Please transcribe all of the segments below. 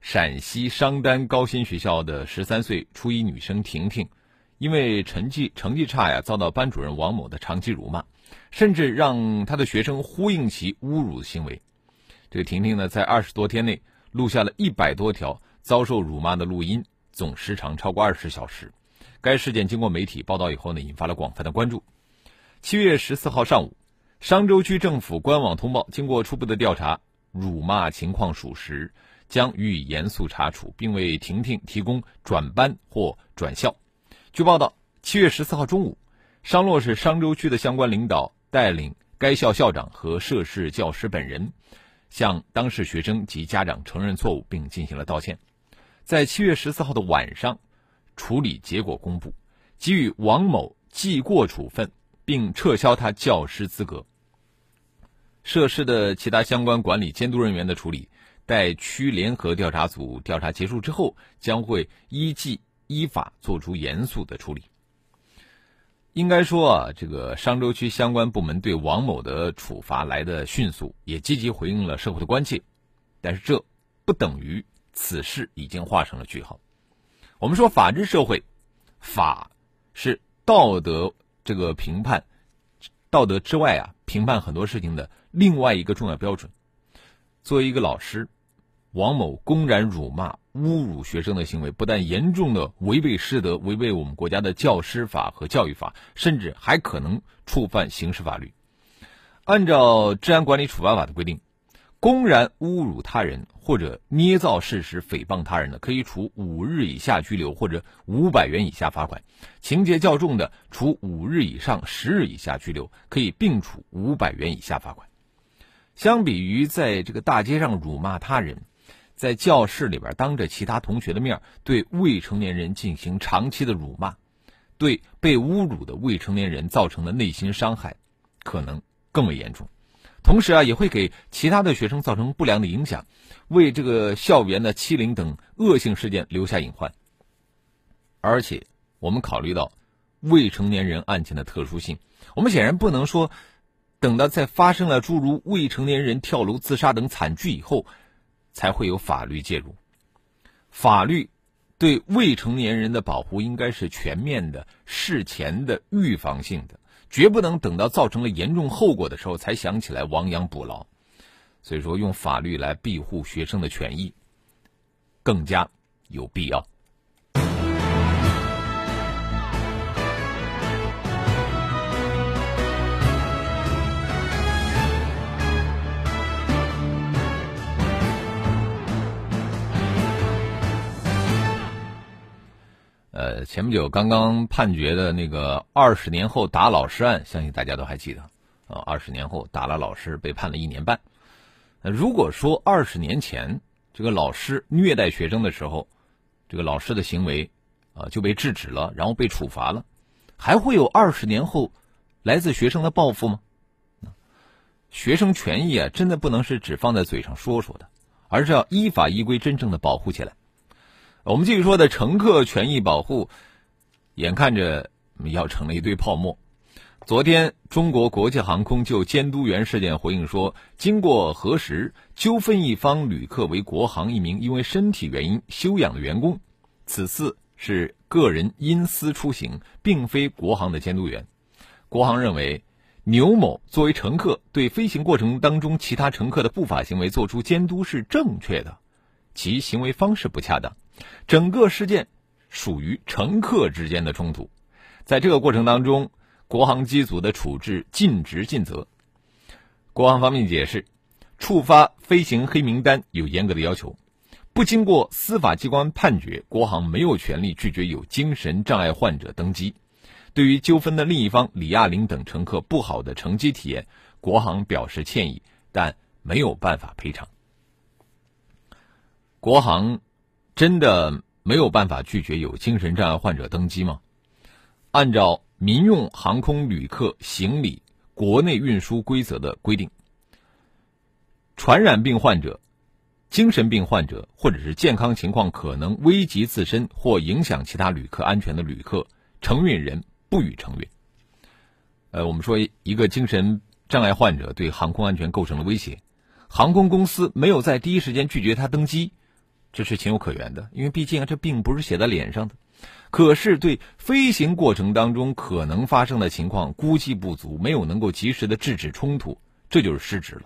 陕西商丹高新学校的十三岁初一女生婷婷。因为成绩成绩差呀，遭到班主任王某的长期辱骂，甚至让他的学生呼应其侮辱行为。这个婷婷呢，在二十多天内录下了一百多条遭受辱骂的录音，总时长超过二十小时。该事件经过媒体报道以后呢，引发了广泛的关注。七月十四号上午，商州区政府官网通报，经过初步的调查，辱骂情况属实，将予以严肃查处，并为婷婷提供转班或转校。据报道，七月十四号中午，商洛市商州区的相关领导带领该校校长和涉事教师本人，向当事学生及家长承认错误，并进行了道歉。在七月十四号的晚上，处理结果公布，给予王某记过处分，并撤销他教师资格。涉事的其他相关管理监督人员的处理，待区联合调查组调查结束之后，将会依纪。依法作出严肃的处理。应该说啊，这个商州区相关部门对王某的处罚来的迅速，也积极回应了社会的关切。但是这不等于此事已经画上了句号。我们说，法治社会，法是道德这个评判，道德之外啊，评判很多事情的另外一个重要标准。作为一个老师。王某公然辱骂、侮辱学生的行为，不但严重的违背师德、违背我们国家的教师法和教育法，甚至还可能触犯刑事法律。按照治安管理处罚法的规定，公然侮辱他人或者捏造事实诽谤他人的，可以处五日以下拘留或者五百元以下罚款；情节较重的，处五日以上十日以下拘留，可以并处五百元以下罚款。相比于在这个大街上辱骂他人，在教室里边当着其他同学的面对未成年人进行长期的辱骂，对被侮辱的未成年人造成的内心伤害，可能更为严重。同时啊，也会给其他的学生造成不良的影响，为这个校园的欺凌等恶性事件留下隐患。而且，我们考虑到未成年人案件的特殊性，我们显然不能说，等到在发生了诸如未成年人跳楼自杀等惨剧以后。才会有法律介入。法律对未成年人的保护应该是全面的、事前的、预防性的，绝不能等到造成了严重后果的时候才想起来亡羊补牢。所以说，用法律来庇护学生的权益，更加有必要。呃，前不久刚刚判决的那个二十年后打老师案，相信大家都还记得啊。二十年后打了老师，被判了一年半。如果说二十年前这个老师虐待学生的时候，这个老师的行为啊就被制止了，然后被处罚了，还会有二十年后来自学生的报复吗？学生权益啊，真的不能是只放在嘴上说说的，而是要依法依规真正的保护起来。我们继续说的乘客权益保护，眼看着要成了一堆泡沫。昨天，中国国际航空就监督员事件回应说，经过核实，纠纷一方旅客为国航一名因为身体原因休养的员工，此次是个人因私出行，并非国航的监督员。国航认为，牛某作为乘客对飞行过程当中其他乘客的不法行为作出监督是正确的，其行为方式不恰当。整个事件属于乘客之间的冲突，在这个过程当中，国航机组的处置尽职尽责。国航方面解释，触发飞行黑名单有严格的要求，不经过司法机关判决，国航没有权利拒绝有精神障碍患者登机。对于纠纷的另一方李亚玲等乘客不好的乘机体验，国航表示歉意，但没有办法赔偿。国航真的没有办法拒绝有精神障碍患者登机吗？按照民用航空旅客行李国内运输规则的规定，传染病患者、精神病患者或者是健康情况可能危及自身或影响其他旅客安全的旅客，承运人不予承运。呃，我们说一个精神障碍患者对航空安全构成了威胁，航空公司没有在第一时间拒绝他登机，这是情有可原的，因为毕竟啊，这并不是写在脸上的。可是对飞行过程当中可能发生的情况估计不足，没有能够及时的制止冲突，这就是失职了。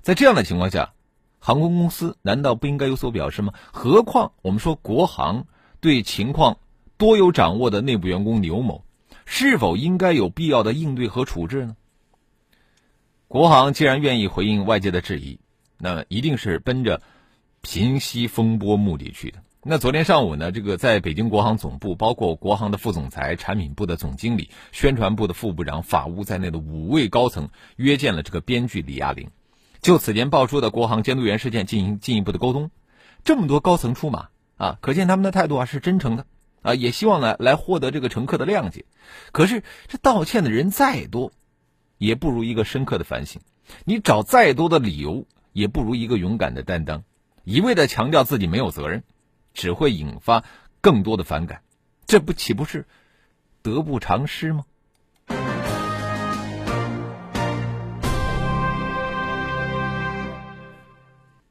在这样的情况下，航空公司难道不应该有所表示吗？何况我们说国航对情况多有掌握的内部员工刘某，是否应该有必要的应对和处置呢？国航既然愿意回应外界的质疑，那一定是奔着平息风波目的去的。那昨天上午呢，这个在北京国航总部，包括国航的副总裁、产品部的总经理、宣传部的副部长、法务在内的五位高层约见了这个编剧李亚玲，就此前爆出的国航监督员事件进行进一步的沟通。这么多高层出马啊，可见他们的态度啊是真诚的啊，也希望呢来获得这个乘客的谅解。可是这道歉的人再多，也不如一个深刻的反省；你找再多的理由，也不如一个勇敢的担当。一味的强调自己没有责任。只会引发更多的反感，这不岂不是得不偿失吗？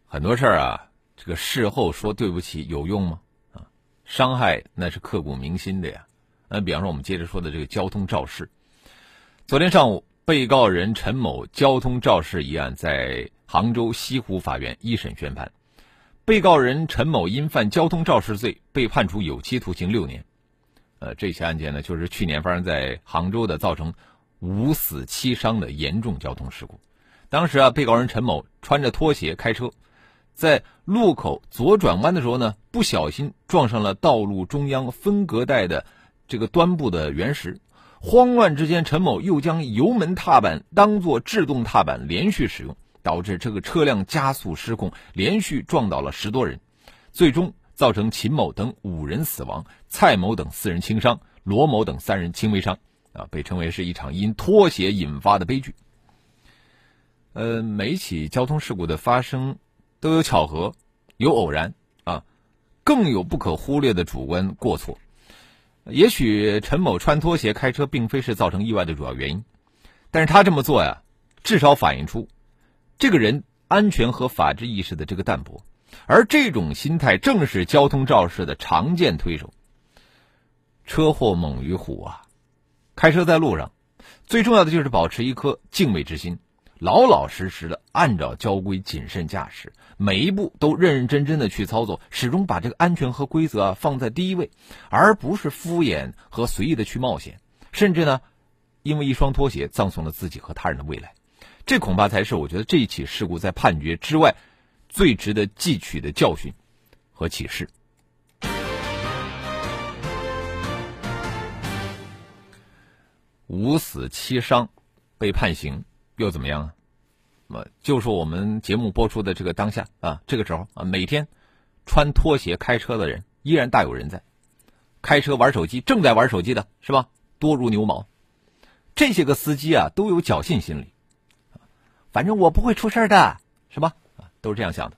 很多事儿啊，这个事后说对不起有用吗？啊，伤害那是刻骨铭心的呀。那比方说，我们接着说的这个交通肇事，昨天上午，被告人陈某交通肇事一案在杭州西湖法院一审宣判。被告人陈某因犯交通肇事罪被判处有期徒刑六年。呃，这起案件呢，就是去年发生在杭州的，造成五死七伤的严重交通事故。当时啊，被告人陈某穿着拖鞋开车，在路口左转弯的时候呢，不小心撞上了道路中央分隔带的这个端部的原石。慌乱之间，陈某又将油门踏板当做制动踏板连续使用。导致这个车辆加速失控，连续撞倒了十多人，最终造成秦某等五人死亡，蔡某等四人轻伤，罗某等三人轻微伤，啊，被称为是一场因拖鞋引发的悲剧。呃，每起交通事故的发生都有巧合，有偶然啊，更有不可忽略的主观过错。也许陈某穿拖鞋开车并非是造成意外的主要原因，但是他这么做呀，至少反映出。这个人安全和法治意识的这个淡薄，而这种心态正是交通肇事的常见推手。车祸猛于虎啊！开车在路上，最重要的就是保持一颗敬畏之心，老老实实的按照交规谨慎驾驶，每一步都认认真真的去操作，始终把这个安全和规则啊放在第一位，而不是敷衍和随意的去冒险，甚至呢，因为一双拖鞋葬送了自己和他人的未来。这恐怕才是我觉得这一起事故在判决之外最值得汲取的教训和启示。五死七伤被判刑又怎么样啊？那么就说我们节目播出的这个当下啊，这个时候啊，每天穿拖鞋开车的人依然大有人在，开车玩手机正在玩手机的是吧？多如牛毛。这些个司机啊，都有侥幸心理。反正我不会出事的，是吧？啊，都是这样想的。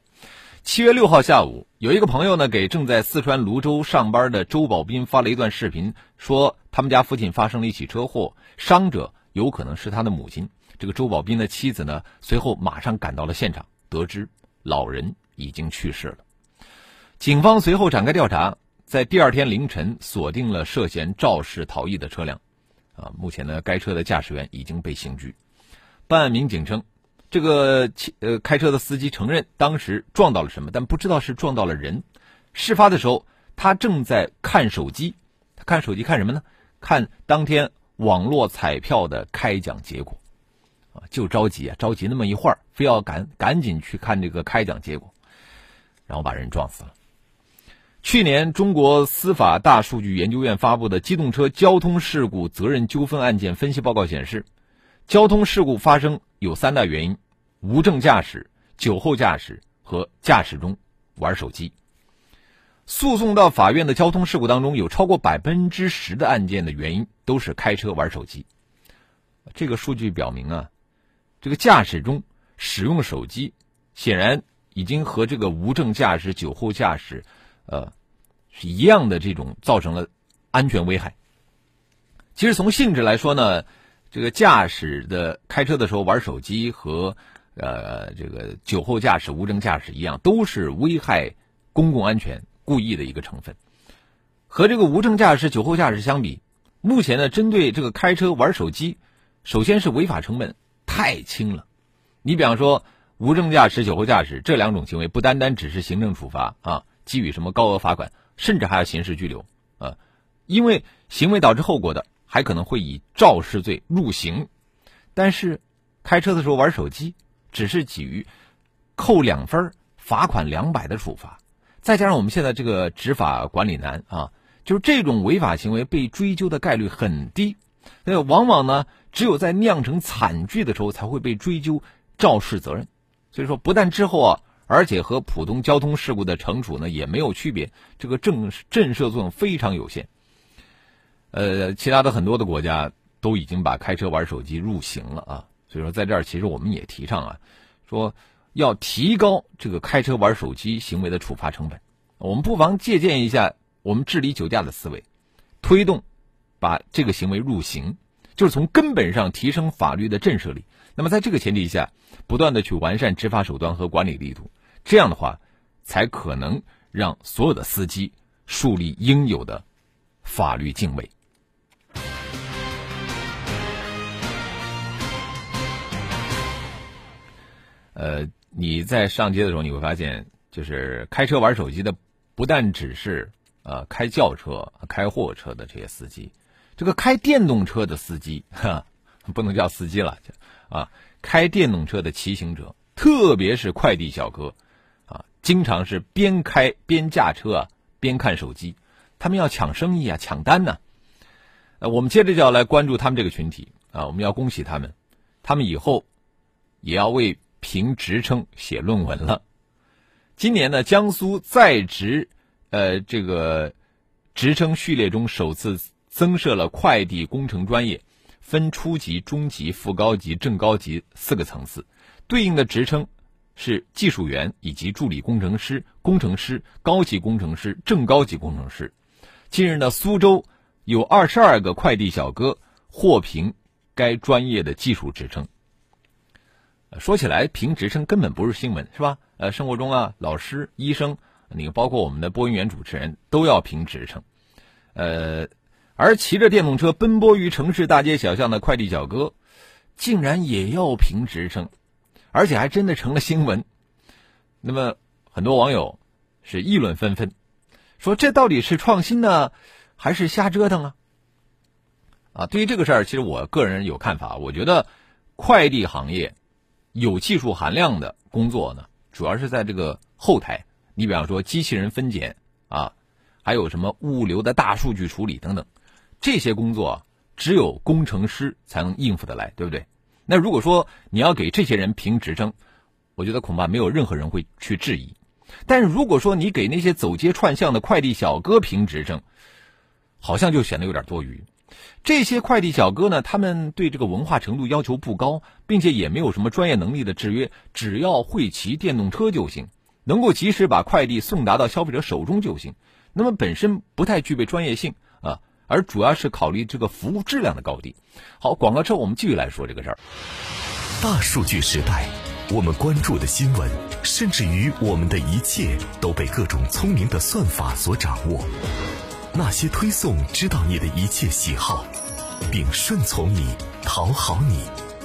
七月六号下午，有一个朋友呢，给正在四川泸州上班的周宝斌发了一段视频，说他们家附近发生了一起车祸，伤者有可能是他的母亲。这个周宝斌的妻子呢，随后马上赶到了现场，得知老人已经去世了。警方随后展开调查，在第二天凌晨锁定了涉嫌肇事逃逸的车辆。啊，目前呢，该车的驾驶员已经被刑拘。办案民警称。这个呃，开车的司机承认当时撞到了什么，但不知道是撞到了人。事发的时候，他正在看手机，他看手机看什么呢？看当天网络彩票的开奖结果，啊，就着急啊，着急那么一会儿，非要赶赶紧去看这个开奖结果，然后把人撞死了。去年，中国司法大数据研究院发布的机动车交通事故责任纠纷案件分析报告显示。交通事故发生有三大原因：无证驾驶、酒后驾驶和驾驶中玩手机。诉讼到法院的交通事故当中，有超过百分之十的案件的原因都是开车玩手机。这个数据表明啊，这个驾驶中使用手机，显然已经和这个无证驾驶、酒后驾驶，呃，是一样的，这种造成了安全危害。其实从性质来说呢，这个驾驶的开车的时候玩手机和呃这个酒后驾驶、无证驾驶一样，都是危害公共安全、故意的一个成分。和这个无证驾驶、酒后驾驶相比，目前呢，针对这个开车玩手机。首先是违法成本太轻了，你比方说无证驾驶、酒后驾驶这两种行为，不单单只是行政处罚啊，给予什么高额罚款，甚至还要刑事拘留啊，因为行为导致后果的，还可能会以肇事罪入刑。但是开车的时候玩手机，只是给予扣两分、罚款两百的处罚，再加上我们现在这个执法管理难啊，就是这种违法行为被追究的概率很低。那往往呢，只有在酿成惨剧的时候才会被追究肇事责任。所以说，不但之后啊，而且和普通交通事故的惩处呢也没有区别，这个震震慑作用非常有限。呃，其他的很多的国家都已经把开车玩手机入刑了啊。所以说，在这儿其实我们也提倡啊，说要提高这个开车玩手机行为的处罚成本。我们不妨借鉴一下我们治理酒驾的思维，推动。把这个行为入刑，就是从根本上提升法律的震慑力。那么，在这个前提下，不断的去完善执法手段和管理力度，这样的话，才可能让所有的司机树立应有的法律敬畏。呃，你在上街的时候，你会发现，就是开车玩手机的，不但只是呃开轿车、开货车的这些司机。这个开电动车的司机，哈，不能叫司机了，啊，开电动车的骑行者，特别是快递小哥，啊，经常是边开边驾车啊，边看手机，他们要抢生意啊，抢单呢。呃，我们接着就要来关注他们这个群体啊，我们要恭喜他们，他们以后也要为评职称写论文了。今年呢，江苏在职，呃，这个职称序列中首次。增设了快递工程专业，分初级、中级、副高级、正高级四个层次，对应的职称是技术员以及助理工程师、工程师、高级工程师、正高级工程师。近日呢，苏州有二十二个快递小哥获评该专业的技术职称。说起来，评职称根本不是新闻，是吧？呃，生活中啊，老师、医生，那个包括我们的播音员、主持人都要评职称，呃。而骑着电动车奔波于城市大街小巷的快递小哥，竟然也要评职称，而且还真的成了新闻。那么，很多网友是议论纷纷，说这到底是创新呢，还是瞎折腾啊？啊，对于这个事儿，其实我个人有看法。我觉得，快递行业有技术含量的工作呢，主要是在这个后台。你比方说，机器人分拣啊，还有什么物流的大数据处理等等。这些工作只有工程师才能应付得来，对不对？那如果说你要给这些人评职称，我觉得恐怕没有任何人会去质疑。但是如果说你给那些走街串巷的快递小哥评职称，好像就显得有点多余。这些快递小哥呢，他们对这个文化程度要求不高，并且也没有什么专业能力的制约，只要会骑电动车就行，能够及时把快递送达到消费者手中就行。那么本身不太具备专业性啊。而主要是考虑这个服务质量的高低。好，广告之后我们继续来说这个事儿。大数据时代，我们关注的新闻，甚至于我们的一切，都被各种聪明的算法所掌握。那些推送知道你的一切喜好，并顺从你、讨好你，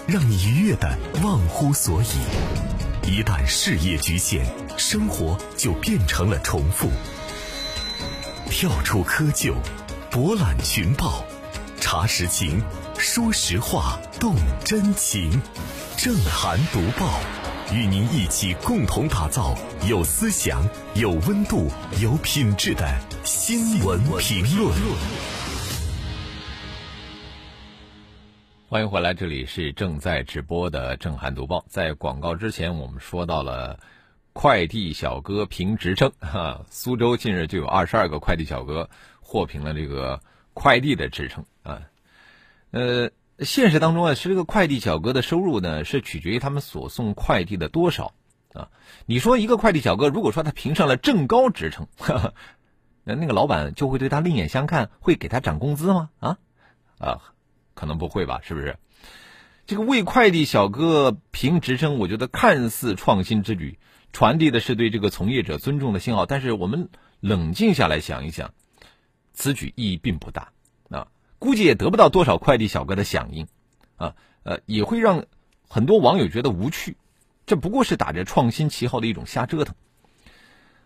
让你愉悦的忘乎所以。一旦事业局限，生活就变成了重复。跳出窠臼。博览群报，查实情，说实话，动真情，正涵读报，与您一起共同打造有思想、有温度、有品质的新闻评论。欢迎回来，这里是正在直播的正涵读报。在广告之前，我们说到了快递小哥评职称，哈，苏州近日就有二十二个快递小哥获评了这个快递的职称啊。呃，现实当中啊，是这个快递小哥的收入呢，是取决于他们所送快递的多少啊。你说一个快递小哥，如果说他评上了正高职称，哈哈那那个老板就会对他另眼相看，会给他涨工资吗？啊啊，可能不会吧？是不是？这个为快递小哥评职称，我觉得看似创新之举。传递的是对这个从业者尊重的信号，但是我们冷静下来想一想，此举意义并不大啊，估计也得不到多少快递小哥的响应，啊呃，也会让很多网友觉得无趣，这不过是打着创新旗号的一种瞎折腾。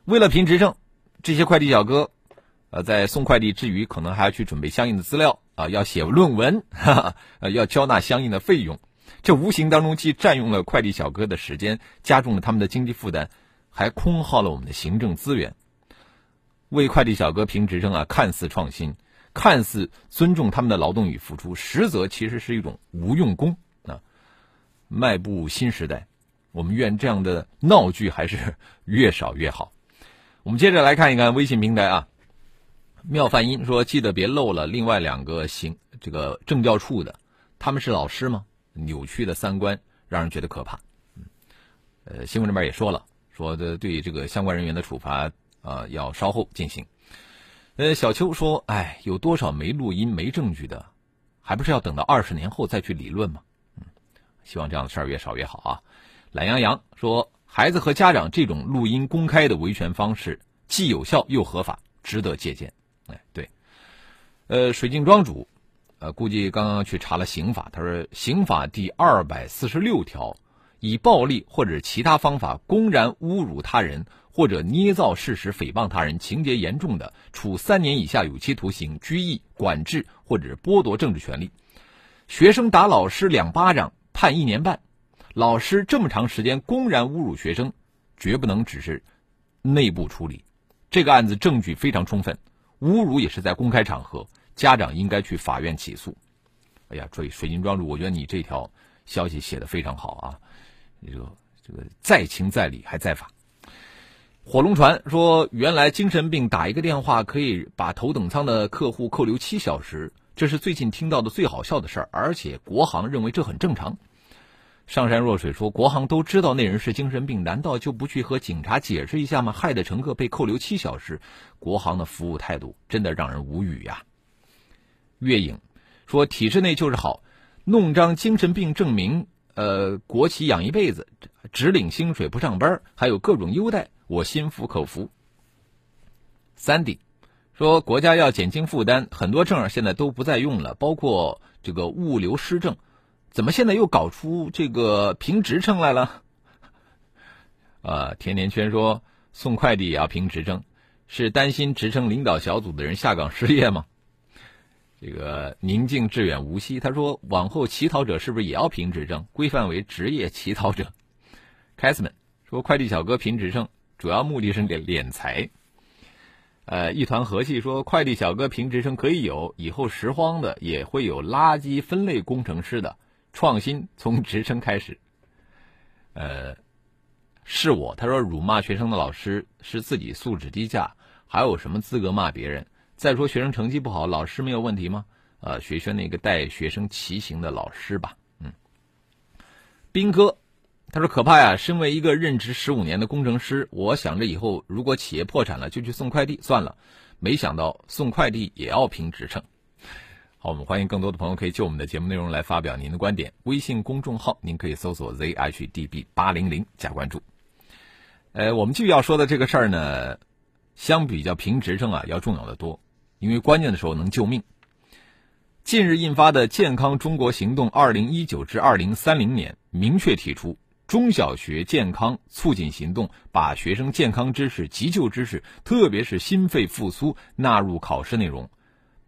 为了评职称，这些快递小哥，呃，在送快递之余，可能还要去准备相应的资料啊，要写论文，哈哈，呃，要交纳相应的费用。这无形当中既占用了快递小哥的时间，加重了他们的经济负担，还空耗了我们的行政资源。为快递小哥评职称啊，看似创新，看似尊重他们的劳动与付出，实则其实是一种无用功啊！迈步新时代，我们愿这样的闹剧还是 越少越好。我们接着来看一看微信平台啊，妙梵音说：“记得别漏了另外两个行这个政教处的，他们是老师吗？”扭曲的三观让人觉得可怕。嗯，呃，新闻里边也说了，说的对这个相关人员的处罚啊，要稍后进行。呃，小邱说：“哎，有多少没录音、没证据的，还不是要等到二十年后再去理论吗？”嗯，希望这样的事儿越少越好啊。懒羊羊说：“孩子和家长这种录音公开的维权方式，既有效又合法，值得借鉴。”哎，对。呃，水镜庄主。呃，估计刚刚去查了刑法，他说刑法第二百四十六条，以暴力或者其他方法公然侮辱他人或者捏造事实诽谤他人，情节严重的，处三年以下有期徒刑、拘役、管制或者剥夺政治权利。学生打老师两巴掌，判一年半。老师这么长时间公然侮辱学生，绝不能只是内部处理。这个案子证据非常充分，侮辱也是在公开场合。家长应该去法院起诉。哎呀，水水晶庄主，我觉得你这条消息写的非常好啊！这个这个在情在理还在法。火龙船说，原来精神病打一个电话可以把头等舱的客户扣留七小时，这是最近听到的最好笑的事儿，而且国航认为这很正常。上山若水说，国航都知道那人是精神病，难道就不去和警察解释一下吗？害得乘客被扣留七小时，国航的服务态度真的让人无语呀！月影说：“体制内就是好，弄张精神病证明，呃，国企养一辈子，只领薪水不上班，还有各种优待，我心服口服。” Sandy 说：“国家要减轻负担，很多证现在都不再用了，包括这个物流师证，怎么现在又搞出这个评职称来了？”呃，甜甜圈说：“送快递也要评职称，是担心职称领导小组的人下岗失业吗？” 这个宁静致远无锡，他说：“往后乞讨者是不是也要评职称，规范为职业乞讨者？”凯斯们说：“快递小哥评职称，主要目的是敛敛财。”呃，一团和气说：“快递小哥评职称可以有，以后拾荒的也会有垃圾分类工程师的，创新从职称开始。”呃，是我，他说：“辱骂学生的老师是自己素质低下，还有什么资格骂别人？”再说学生成绩不好，老师没有问题吗？呃，学学那个带学生骑行的老师吧。嗯，斌哥，他说可怕呀！身为一个任职十五年的工程师，我想着以后如果企业破产了，就去送快递算了。没想到送快递也要评职称。我们欢迎更多的朋友可以就我们的节目内容来发表您的观点。微信公众号您可以搜索 zhdb 八零零加关注。呃，我们继续要说的这个事儿呢，相比较评职称啊，要重要的多。因为关键的时候能救命。近日印发的《健康中国行动（二零一九至二零三零年）》明确提出，中小学健康促进行动把学生健康知识、急救知识，特别是心肺复苏纳入考试内容，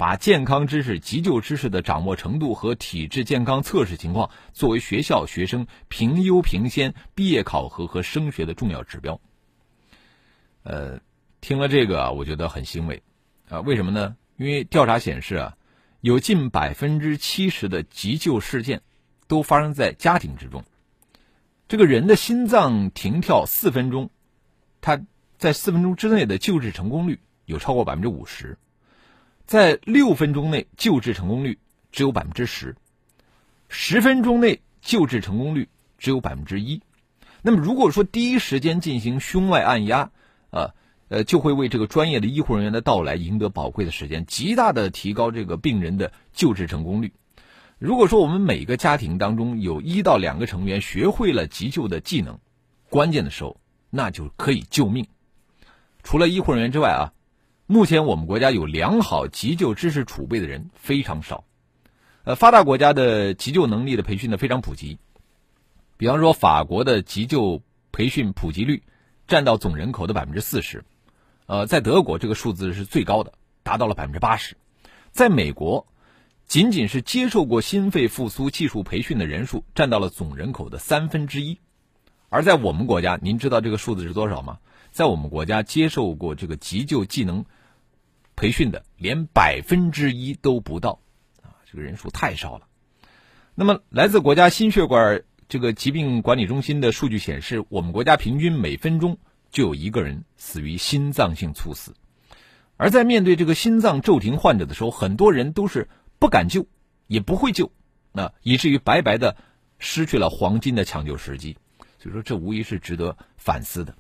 把健康知识、急救知识的掌握程度和体质健康测试情况作为学校学生评优评先、毕业考核和升学的重要指标。呃，听了这个，我觉得很欣慰。啊，为什么呢？因为调查显示啊，有近百分之七十的急救事件都发生在家庭之中。这个人的心脏停跳四分钟，他在四分钟之内的救治成功率有超过百分之五十，在六分钟内救治成功率只有百分之十，十分钟内救治成功率只有百分之一。那么如果说第一时间进行胸外按压，啊，呃，就会为这个专业的医护人员的到来赢得宝贵的时间，极大的提高这个病人的救治成功率。如果说我们每个家庭当中有一到两个成员学会了急救的技能，关键的时候那就可以救命。除了医护人员之外啊，目前我们国家有良好急救知识储备的人非常少。呃，发达国家的急救能力的培训呢非常普及，比方说法国的急救培训普及率占到总人口的百分之四十，呃，在德国这个数字是最高的，达到了百分之八十，在美国。仅仅是接受过心肺复苏技术培训的人数占到了总人口的三分之一，而在我们国家，您知道这个数字是多少吗？在我们国家，接受过这个急救技能培训的连百分之一都不到，啊，这个人数太少了。那么，来自国家心血管这个疾病管理中心的数据显示，我们国家平均每分钟就有一个人死于心脏性猝死，而在面对这个心脏骤停患者的时候，很多人都是。不敢救，也不会救，那以至于白白的失去了黄金的抢救时机。所以说，这无疑是值得反思的。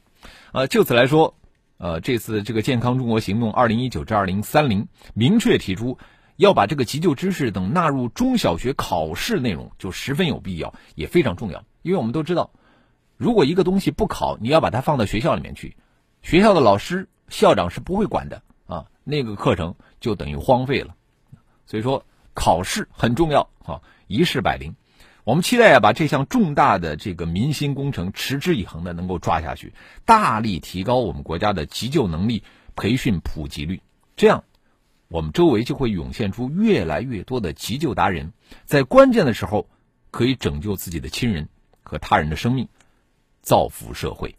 呃，就此来说，呃，这次这个健康中国行动二零一九至二零三零明确提出要把这个急救知识等纳入中小学考试内容，就十分有必要，也非常重要。因为我们都知道，如果一个东西不考，你要把它放到学校里面去，学校的老师、校长是不会管的啊，那个课程就等于荒废了。所以说。考试很重要啊，一试百灵。我们期待啊，把这项重大的这个民心工程持之以恒的能够抓下去，大力提高我们国家的急救能力培训普及率。这样，我们周围就会涌现出越来越多的急救达人，在关键的时候可以拯救自己的亲人和他人的生命，造福社会。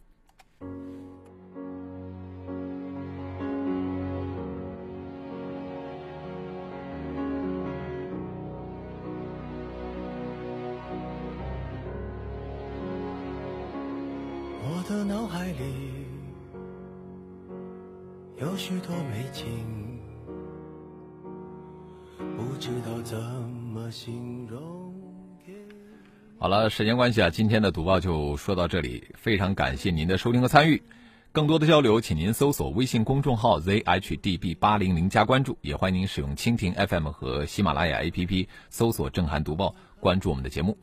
不知道怎么形容。好了，时间关系啊，今天的读报就说到这里。非常感谢您的收听和参与，更多的交流，请您搜索微信公众号 zhdb 八零零加关注，也欢迎您使用蜻蜓 FM 和喜马拉雅 APP 搜索“正涵读报”，关注我们的节目。